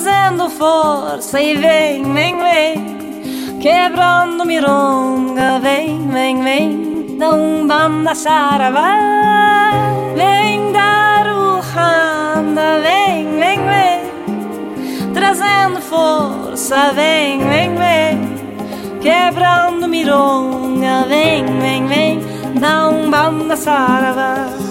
trazendo força e vem, vem, vem, quebrando mironga, vem, vem, vem, da umbanda saravá, vem dar o randa, vem, vem, vem, trazendo força, vem, vem, vem, quebrando mironga, vem, vem, vem, da umbanda saravá.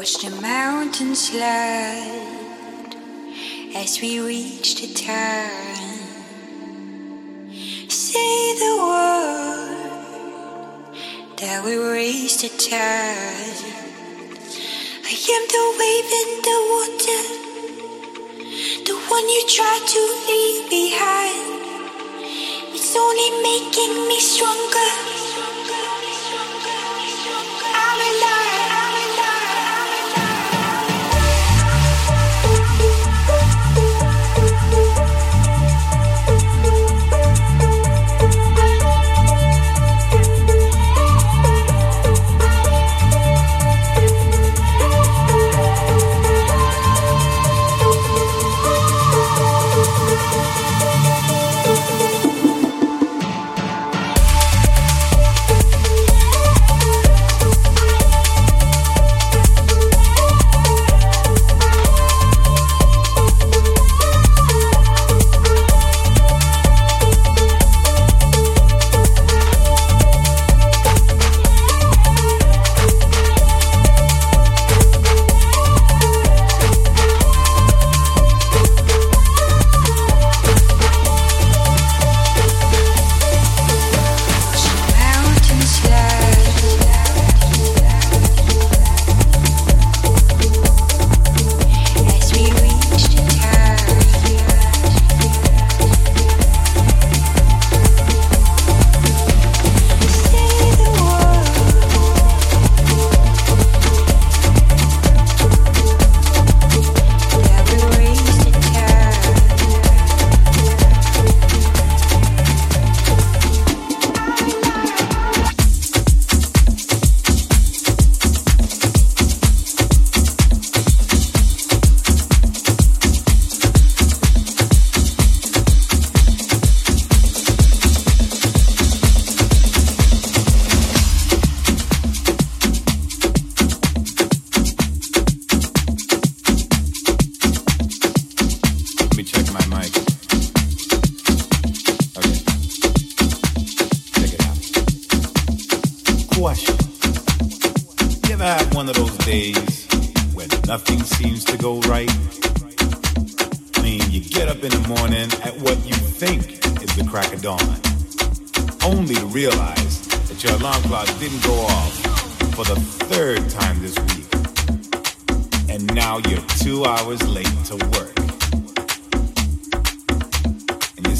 Watch the mountain slide as we reach the turn. Say the word that we raise the tide. I am the wave in the water, the one you try to leave behind. It's only making me stronger.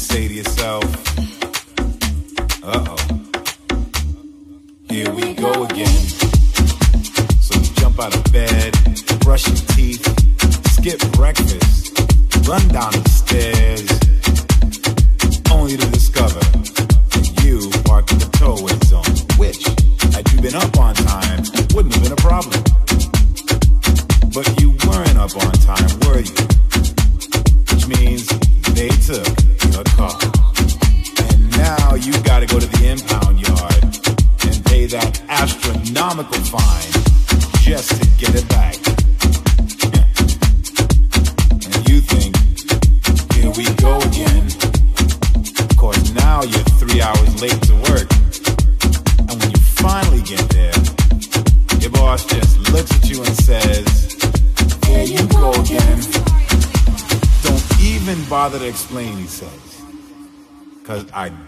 say to yourself, uh oh, here we go again. So you jump out of bed, brush your teeth, skip breakfast, run down the stairs, only to discover that you are in the tow zone, which, had you been up on time, wouldn't have been a problem.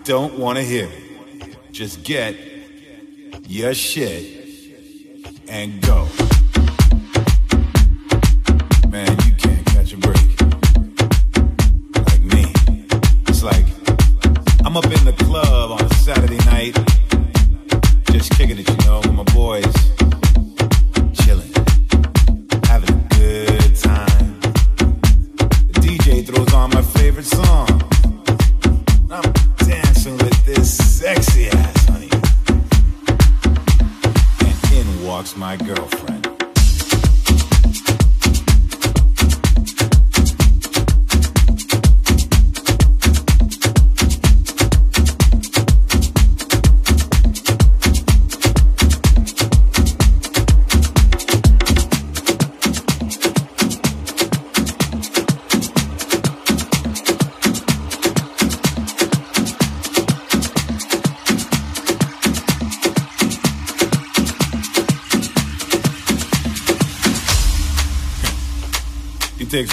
Don't want to hear it. Just get your shit and go.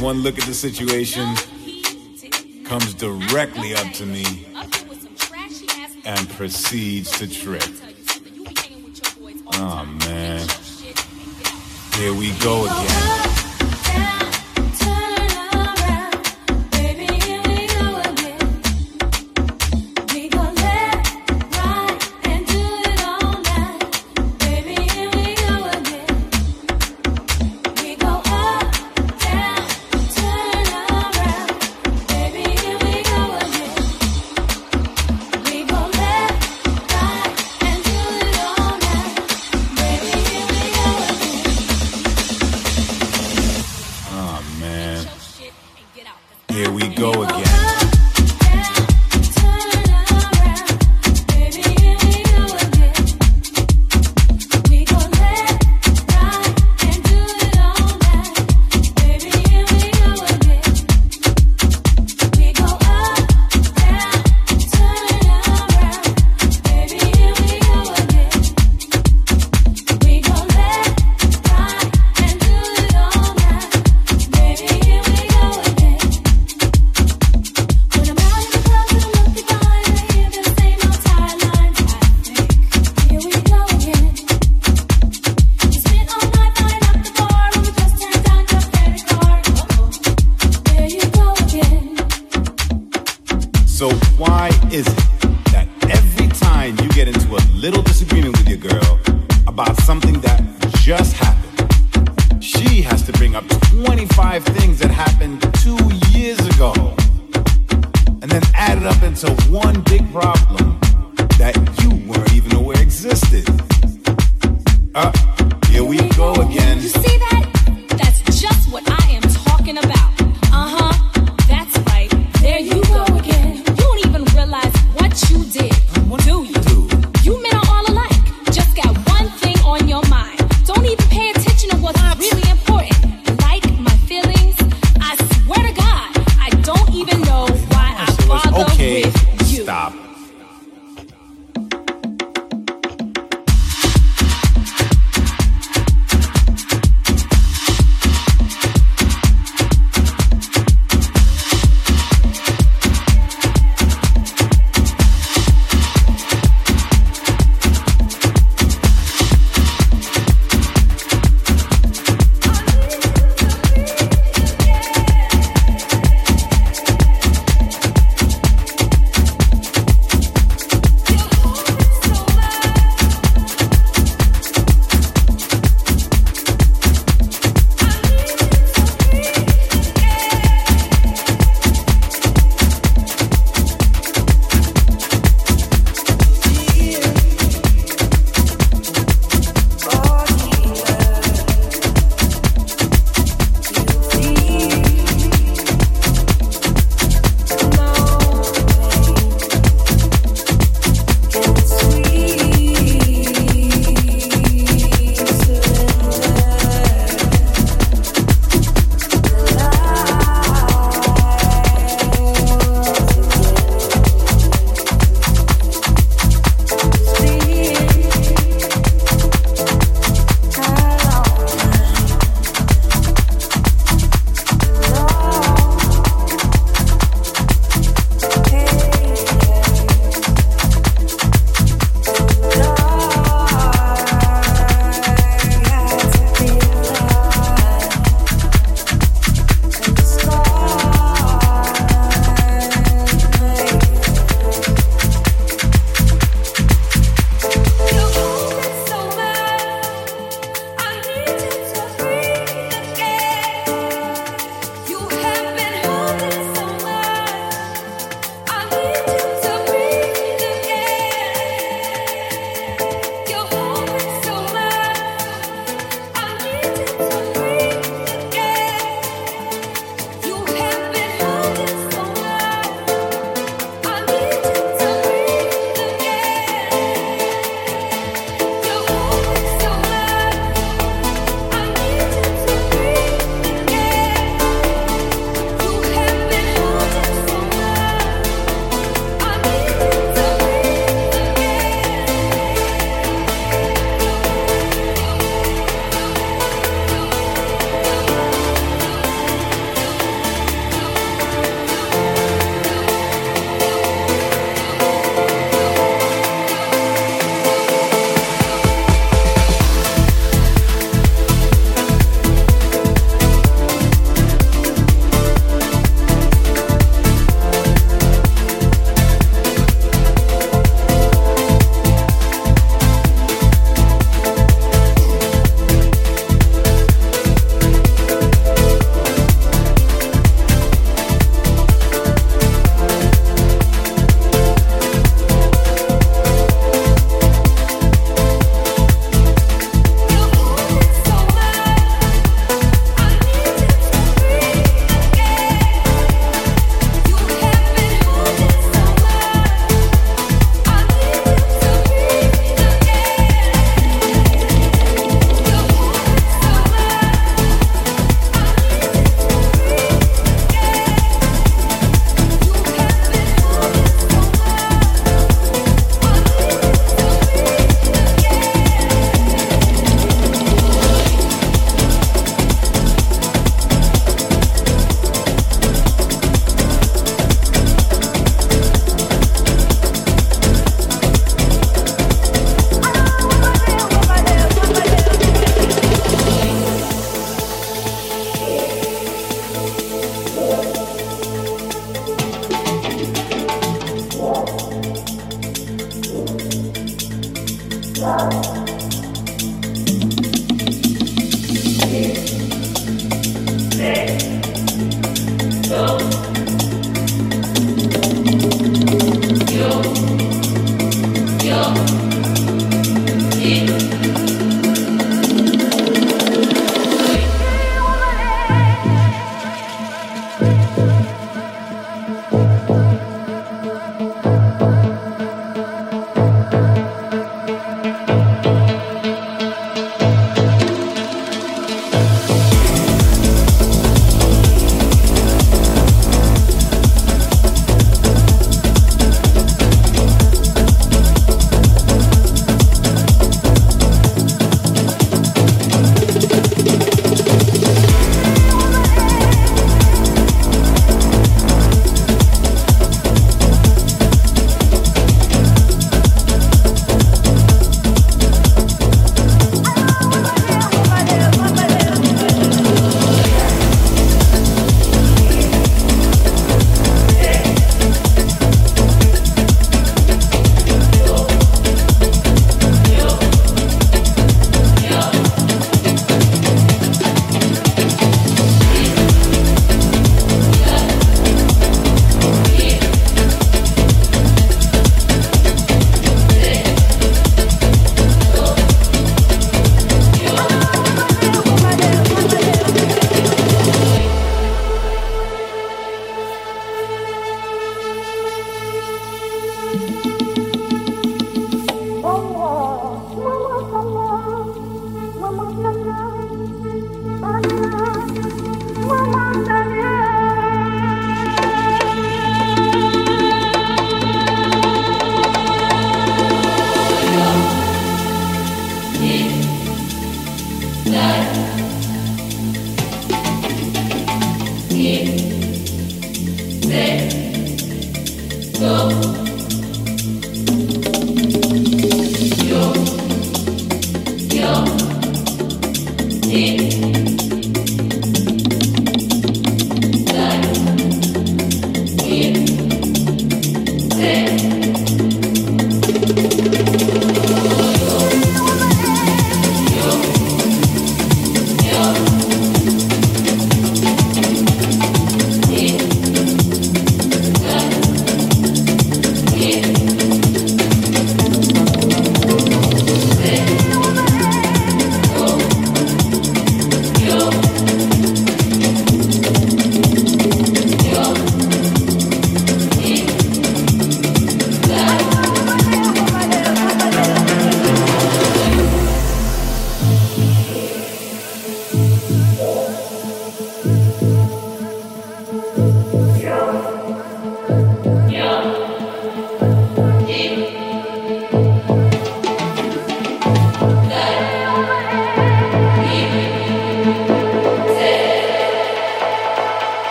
One look at the situation, comes directly up to me, and proceeds to trip. Oh man. Here we go again. go again.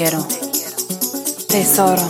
Quiero, tesoro,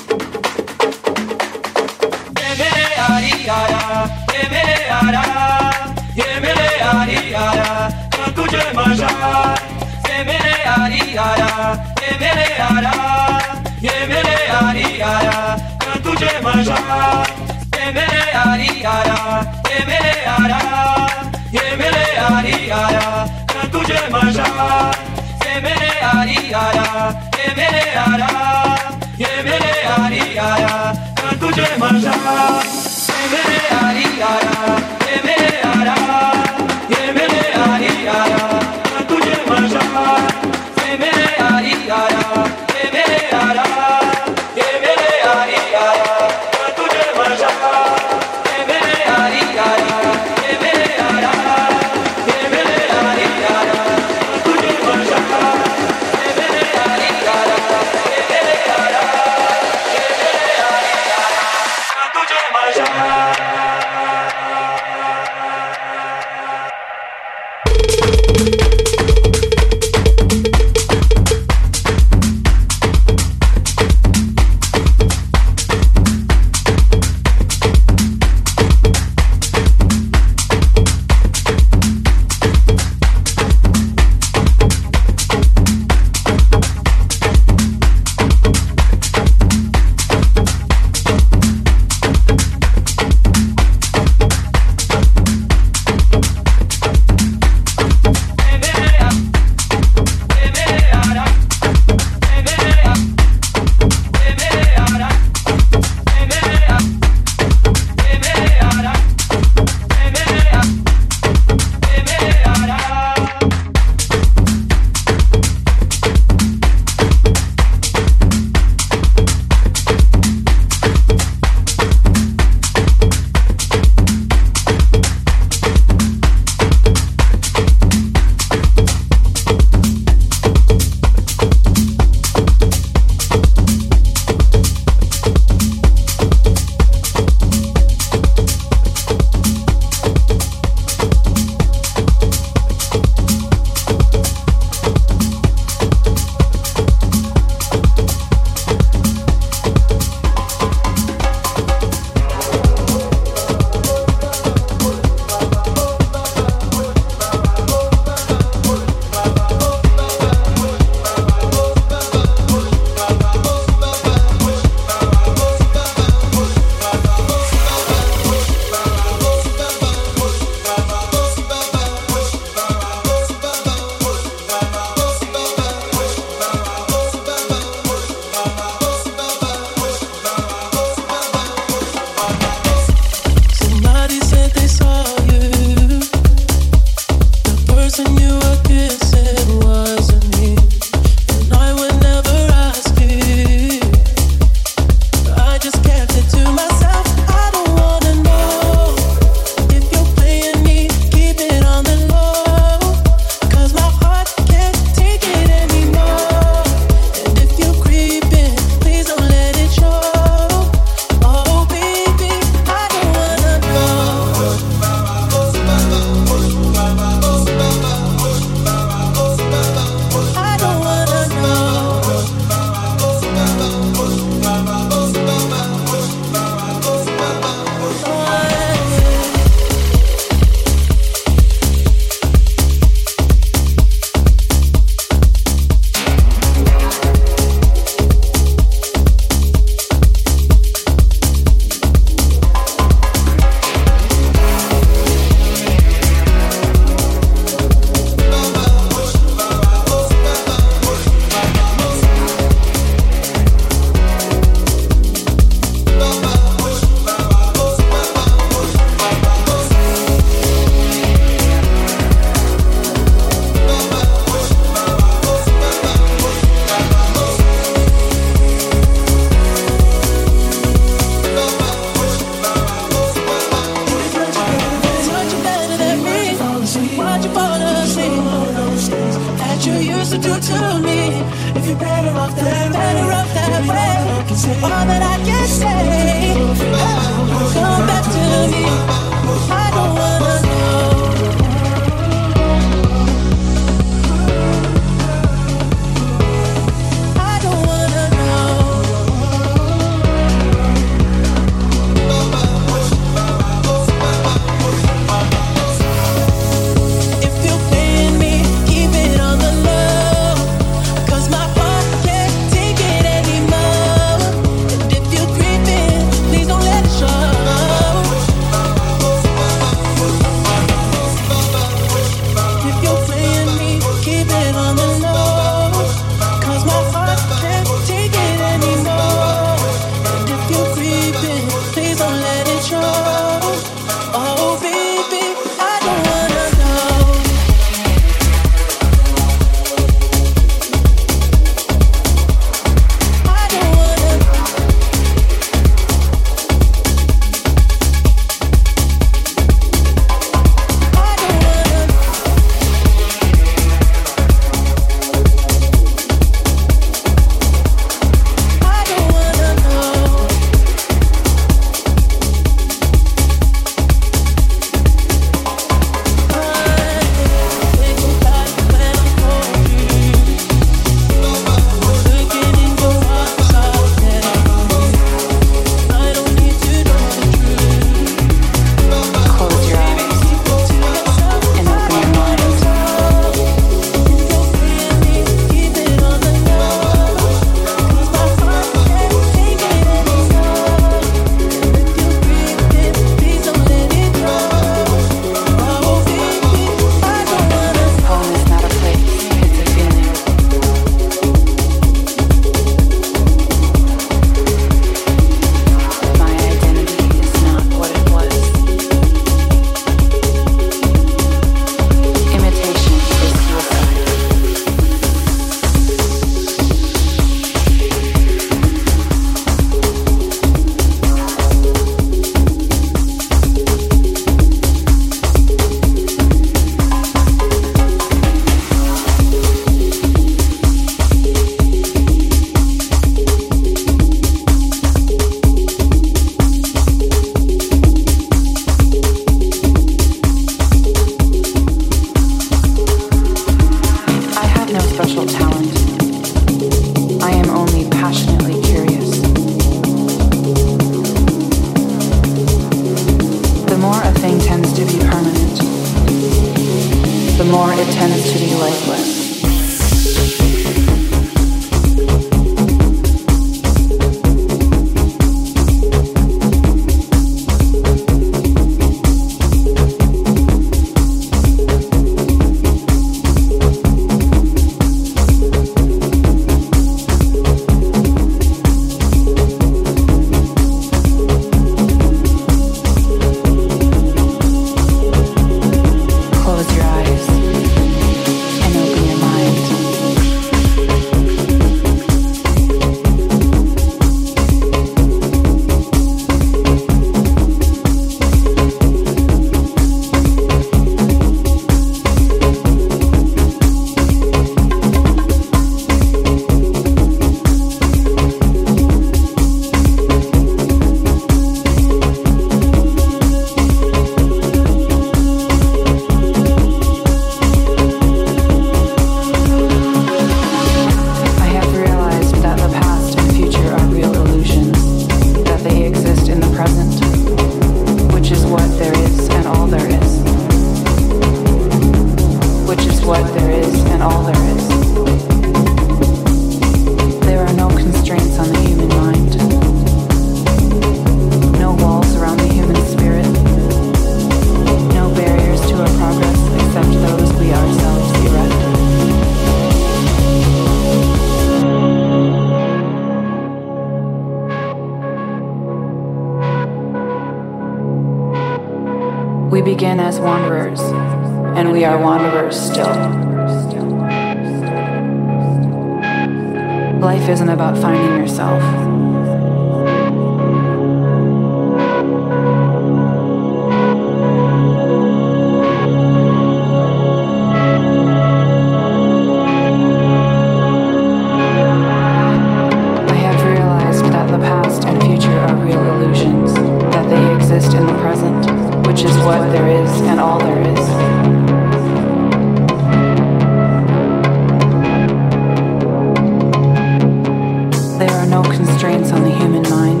constraints on the human mind,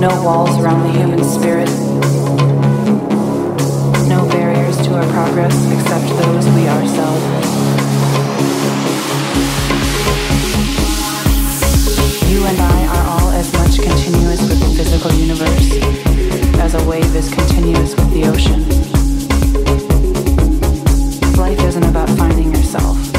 no walls around the human spirit, no barriers to our progress except those we ourselves. You and I are all as much continuous with the physical universe as a wave is continuous with the ocean. Life isn't about finding yourself.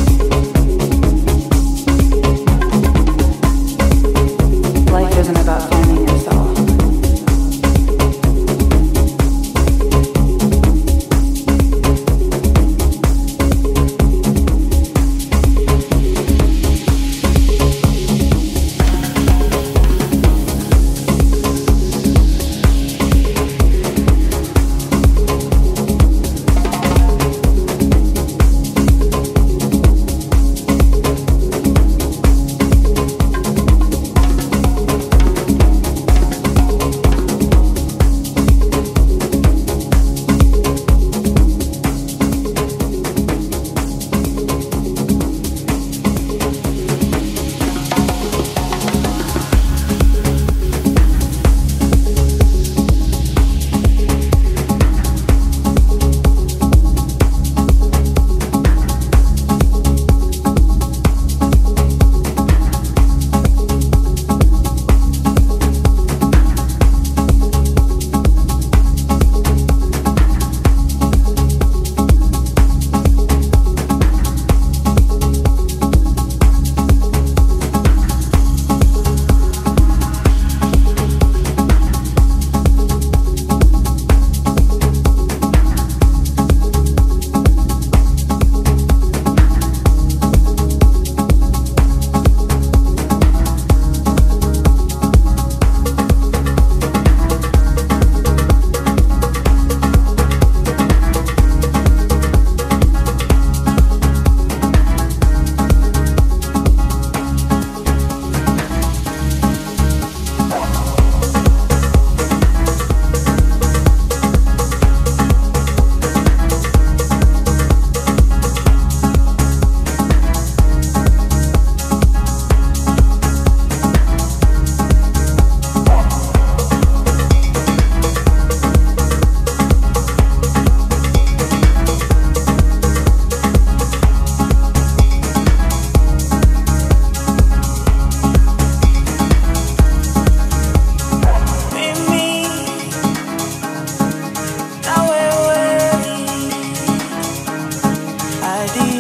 ID.